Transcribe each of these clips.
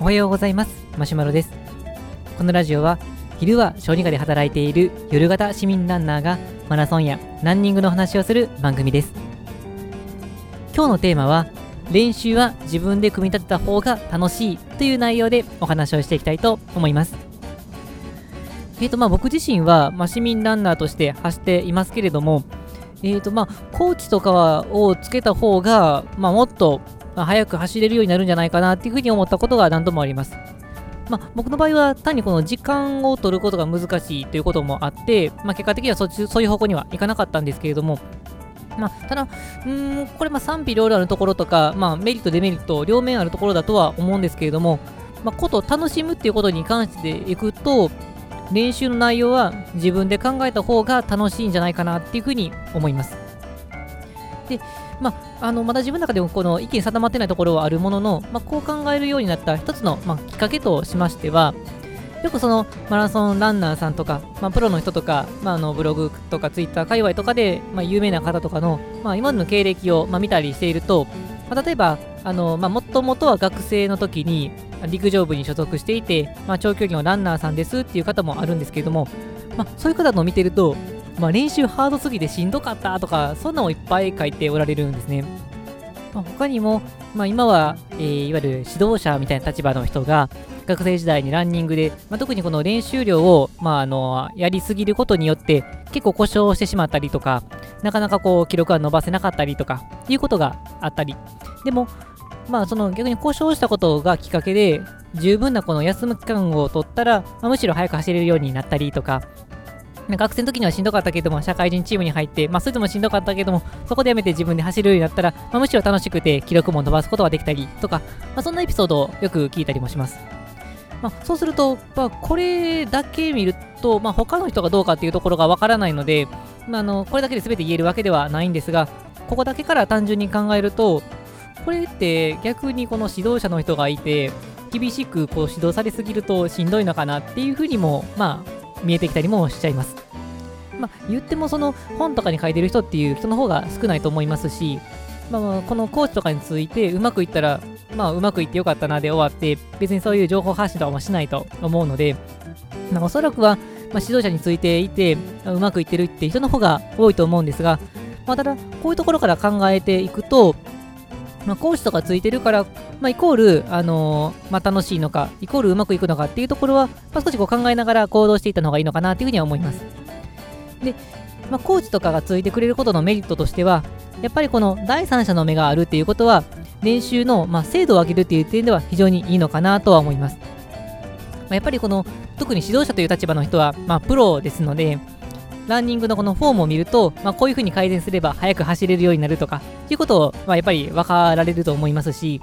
おはようございます。マシュマロです。このラジオは昼は小児科で働いている夜型市民ランナーがマラソンやランニングの話をする番組です。今日のテーマは練習は自分で組み立てた方が楽しいという内容でお話をしていきたいと思います。えーとまあ、僕自身は、まあ、市民ランナーとして走っていますけれども、えーとまあ、コーチとかをつけた方が、まあ、もっと、まあ、速く走れるようになるんじゃないかなっていうふうに思ったことが何度もあります。まあ、僕の場合は単にこの時間を取ることが難しいということもあって、まあ、結果的にはそっちそういう方向にはいかなかったんですけれども、まあ、ただ、うん、これま賛否両論あるところとか、まあ、メリット、デメリット、両面あるところだとは思うんですけれども、まあ、こと楽しむっていうことに関していくと、練習の内容は自分で考えた方が楽しいんじゃないかなっていうふうに思います。で、まあ、あのまだ自分の中でもこの意見定まってないところはあるものの、まあ、こう考えるようになった一つの、まあ、きっかけとしましては、よくそのマラソンランナーさんとか、まあ、プロの人とか、まあ、あのブログとかツイッター界隈とかで、まあ、有名な方とかの、まあ、今までの経歴を、まあ、見たりしていると、まあ、例えば、あのまあ、もともとは学生の時に陸上部に所属していて、まあ、長距離のランナーさんですっていう方もあるんですけれども、まあ、そういう方のを見てると、まあ、練習ハードすぎてしんどかったとか、そんなのをいっぱい書いておられるんですね。まあ、他にも、まあ、今は、えー、いわゆる指導者みたいな立場の人が、学生時代にランニングで、まあ、特にこの練習量を、まあ、あのやりすぎることによって結構故障してしまったりとかなかなかこう記録が伸ばせなかったりとかいうことがあったりでもまあその逆に故障したことがきっかけで十分なこの休む期間を取ったら、まあ、むしろ早く走れるようになったりとか学生の時にはしんどかったけども、社会人チームに入って、まあ、それでもしんどかったけども、そこでやめて自分で走るようになったら、まあ、むしろ楽しくて記録も伸ばすことができたりとか、まあ、そんなエピソードをよく聞いたりもします。まあ、そうすると、まあ、これだけ見ると、まあ、他の人がどうかっていうところがわからないので、まあ、あのこれだけで全て言えるわけではないんですが、ここだけから単純に考えると、これって逆にこの指導者の人がいて、厳しくこう指導されすぎるとしんどいのかなっていうふうにも、まあ、見えてきたりもしちゃいます。まあ、言ってもその本とかに書いてる人っていう人の方が少ないと思いますし、まあ、このコーチとかについてうまくいったら、まあ、うまくいってよかったなで終わって、別にそういう情報発信とかもしないと思うので、まあ、おそらくは、まあ、指導者についていて、うまくいってるって人の方が多いと思うんですが、まあ、ただ、こういうところから考えていくと、まあ、講師とかついてるから、まあ、イコール、あのー、まあ、楽しいのか、イコールうまくいくのかっていうところは、まあ、少しこう考えながら行動していった方がいいのかなというふうには思います。で、まあ、コーチとかがついてくれることのメリットとしては、やっぱりこの第三者の目があるっていうことは、練習の、まあ、精度を上げるっていう点では非常にいいのかなとは思います。まあ、やっぱりこの、特に指導者という立場の人は、まあ、プロですので、ランニングのこのフォームを見ると、まあ、こういう風に改善すれば速く走れるようになるとか、いうことを、まあ、やっぱり分かられると思いますし、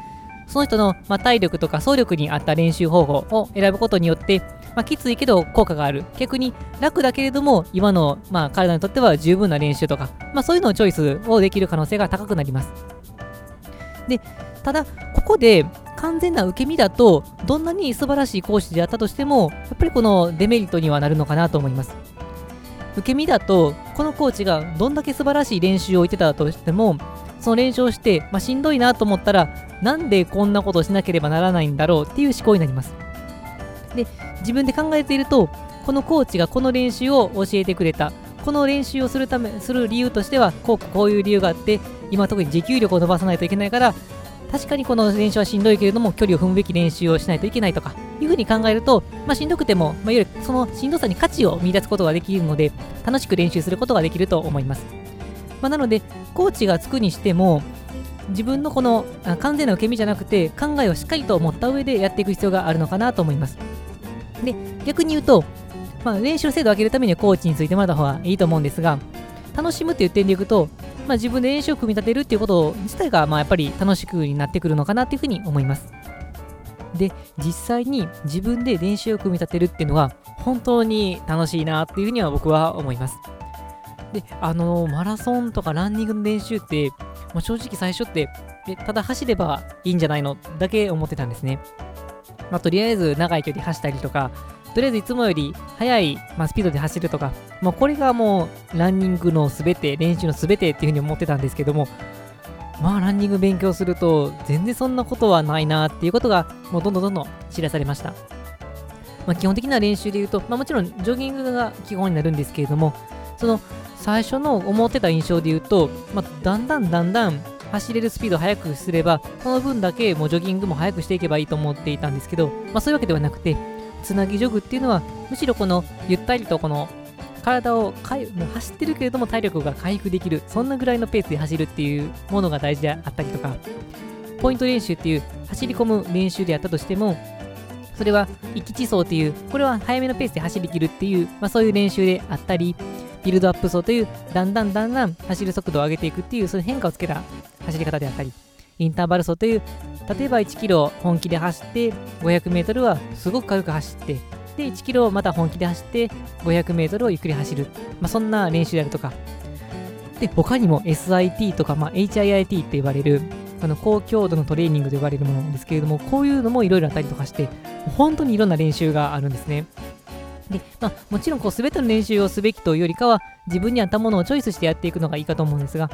その人の、まあ、体力とか走力に合った練習方法を選ぶことによって、まあ、きついけど効果がある。逆に楽だけれども、今の、まあ、体にとっては十分な練習とか、まあ、そういうのをチョイスをできる可能性が高くなります。で、ただ、ここで完全な受け身だと、どんなに素晴らしい講師であったとしても、やっぱりこのデメリットにはなるのかなと思います。受け身だと、このコーチがどんだけ素晴らしい練習を言ってたとしても、その練習をして、まあ、しんどいなと思ったら、なんでこんなことをしなければならないんだろうっていう思考になります。で、自分で考えていると、このコーチがこの練習を教えてくれた。この練習をするため、する理由としては、こうこういう理由があって、今特に持久力を伸ばさないといけないから、確かにこの練習はしんどいけれども、距離を踏むべき練習をしないといけないとか、いうふうに考えると、まあ、しんどくても、まあ、いわゆるそのしんどさに価値を見出すことができるので、楽しく練習することができると思います。まあ、なので、コーチがつくにしても、自分のこの完全な受け身じゃなくて、考えをしっかりと持った上でやっていく必要があるのかなと思います。で、逆に言うと、まあ、練習精度を上げるためにはコーチについてもらった方がいいと思うんですが、楽しむっていう点でいくと、まあ、自分で練習を組み立てるっていうこと自体が、まあ、やっぱり楽しくになってくるのかなっていうふうに思います。で、実際に自分で練習を組み立てるっていうのは、本当に楽しいなっていうふうには僕は思います。で、あのー、マラソンとかランニングの練習って、もう正直最初って、えただ走ればいいんじゃないの？だけ思ってたんですね。まあ、とりあえず長い距離走ったりとか、とりあえずいつもより速い、まあ、スピードで走るとか、もうこれがもうランニングのすべて、練習のすべてっていうふうに思ってたんですけども、まあランニング勉強すると全然そんなことはないなっていうことがもうどんどんどんどん知らされました。まあ、基本的な練習で言うと、まあ、もちろんジョギングが基本になるんですけれども、その最初の思ってた印象で言うと、まあ、だんだんだんだん走れるスピードを速くすれば、その分だけもうジョギングも速くしていけばいいと思っていたんですけど、まあ、そういうわけではなくて、つなぎジョグっていうのは、むしろこのゆったりとこの体をかいもう走ってるけれども体力が回復できる、そんなぐらいのペースで走るっていうものが大事であったりとか、ポイント練習っていう走り込む練習であったとしても、それは一気地走っていう、これは早めのペースで走りきるっていう、まあ、そういう練習であったり、ビルドアップ走という、だんだんだんだん走る速度を上げていくっていう、そういう変化をつけた走り方であったり、インターバル走という、例えば1キロ本気で走って、500メートルはすごく軽く走って、で、1キロまた本気で走って、500メートルをゆっくり走る。まあ、そんな練習であるとか。で、他にも SIT とか、まあ、HIIT って言われる、あの高強度のトレーニングと呼ばれるものですけれども、こういうのもいろいろあったりとかして、本当にいろんな練習があるんですね。で、まあ、もちろんこう全ての練習をすべきというよりかは、自分に合ったものをチョイスしてやっていくのがいいかと思うんですが、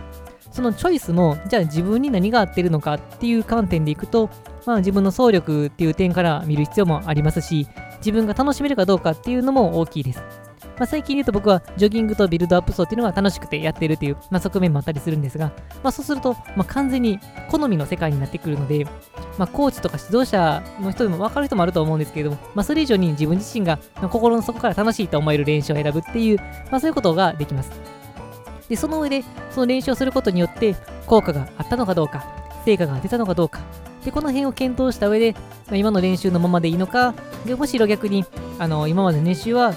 そのチョイスも、じゃあ自分に何が合ってるのかっていう観点でいくと、まあ、自分の走力っていう点から見る必要もありますし、自分が楽しめるかどうかっていうのも大きいです。まあ、最近で言うと僕はジョギングとビルドアップ走っていうのが楽しくてやってるっていう、まあ、側面もあったりするんですが、まあ、そうすると、まあ、完全に好みの世界になってくるので、まあ、コーチとか指導者の人でも分かる人もあると思うんですけれども、まあ、それ以上に自分自身が心の底から楽しいと思える練習を選ぶっていう、まあ、そういうことができます。で、その上で、その練習をすることによって効果があったのかどうか、成果が出たのかどうか、で、この辺を検討した上で、まあ、今の練習のままでいいのか、でむしろ逆に、あの、今までの練習は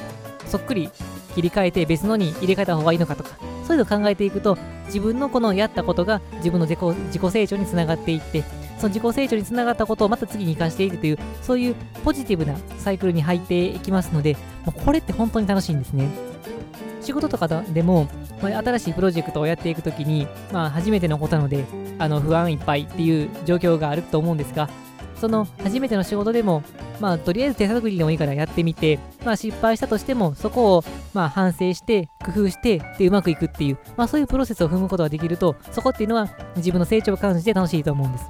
そっくり切り替えて別のに入れ替えた方がいいのかとか、そういうのを考えていくと、自分のこのやったことが自分の自己自己成長につながっていって、その自己成長につながったことをまた次に生かしていくという、そういうポジティブなサイクルに入っていきますので、もうこれって本当に楽しいんですね。仕事とかでも、まあ、新しいプロジェクトをやっていくときに、まあ、初めてのことなので、あの不安いっぱいっていう状況があると思うんですが、その初めての仕事でも、まあ、とりあえず手探りでもいいからやってみて、まあ、失敗したとしても、そこを、まあ、反省して、工夫して、で、うまくいくっていう、まあ、そういうプロセスを踏むことができると、そこっていうのは自分の成長を感じて楽しいと思うんです。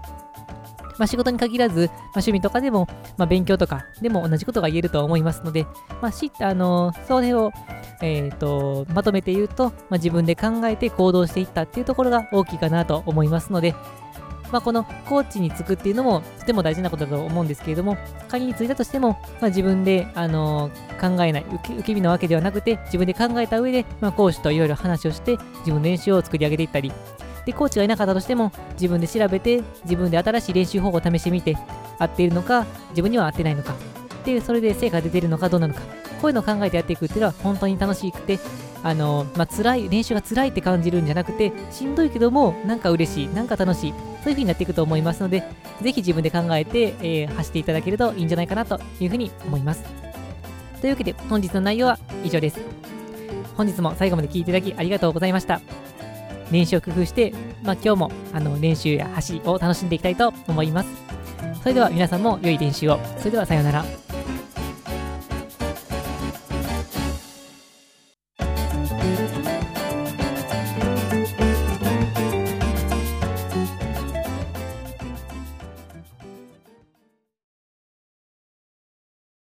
まあ、仕事に限らず、まあ、趣味とかでも、まあ、勉強とかでも同じことが言えると思いますので、まあ、しあの、それをえーと、まとめて言うと、まあ、自分で考えて行動していったっていうところが大きいかなと思いますので、まあ、このコーチにつくっていうのもとても大事なことだと思うんですけれども、仮についたとしても、まあ、自分で、あのー、考えない受け、受け身なわけではなくて、自分で考えた上で、まあ、講師といろいろ話をして、自分の練習を作り上げていったり、で、コーチがいなかったとしても、自分で調べて、自分で新しい練習方法を試してみて、合っているのか、自分には合ってないのか、で、それで成果が出ているのかどうなのか、こういうのを考えてやっていくっていうのは本当に楽しくて、あの、まあ、辛い、練習が辛いって感じるんじゃなくて、しんどいけども、なんか嬉しい、なんか楽しい、そういう風になっていくと思いますので、ぜひ自分で考えて、えー、走っていただけるといいんじゃないかなという風に思います。というわけで、本日の内容は以上です。本日も最後まで聞いていただきありがとうございました。練習を工夫して、まあ、今日もあの練習や走りを楽しんでいきたいと思います。それでは皆さんも良い練習を。それではさようなら。